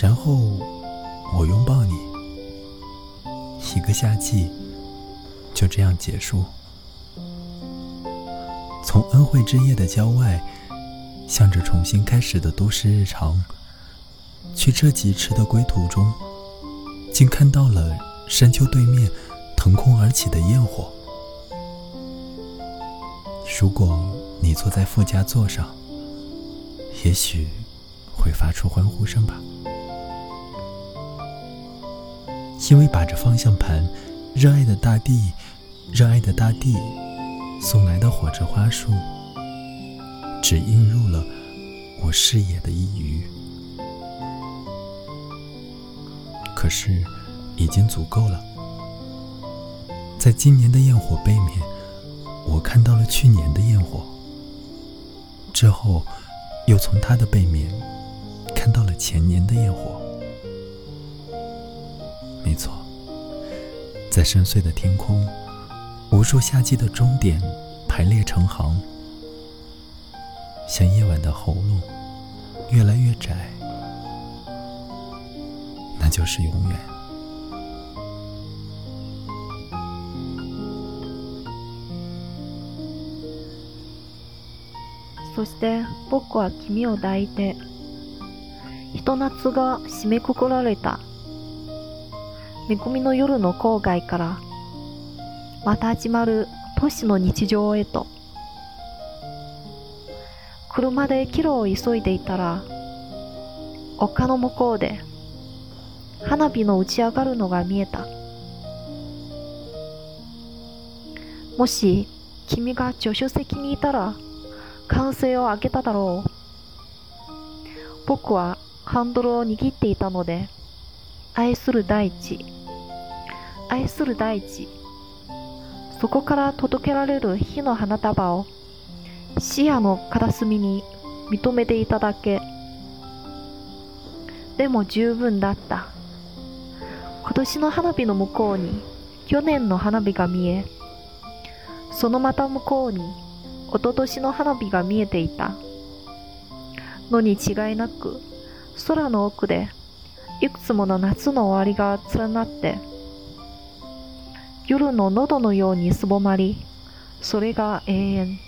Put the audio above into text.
然后我拥抱你，一个夏季就这样结束。从恩惠之夜的郊外，向着重新开始的都市日常，去这几尺的归途中，竟看到了山丘对面腾空而起的焰火。如果你坐在副驾座上，也许会发出欢呼声吧。因为把着方向盘，热爱的大地，热爱的大地，送来的火车花束，只映入了我视野的一隅。可是，已经足够了。在今年的焰火背面，我看到了去年的焰火。之后，又从它的背面，看到了前年的焰火。没错，在深邃的天空，无数夏季的终点排列成行，像夜晚的喉咙，越来越窄，那就是永远。そして僕は君を抱いて、一夏が締めくくられた。恵みの夜の郊外からまた始まる都市の日常へと車で帰路を急いでいたら丘の向こうで花火の打ち上がるのが見えたもし君が助手席にいたら歓声を上げただろう僕はハンドルを握っていたので愛する大地愛する大地そこから届けられる火の花束を視野の片隅に認めていただけでも十分だった今年の花火の向こうに去年の花火が見えそのまた向こうに一昨年の花火が見えていたのに違いなく空の奥でいくつもの夏の終わりが連なって夜の喉のようにすぼまり、それが永遠。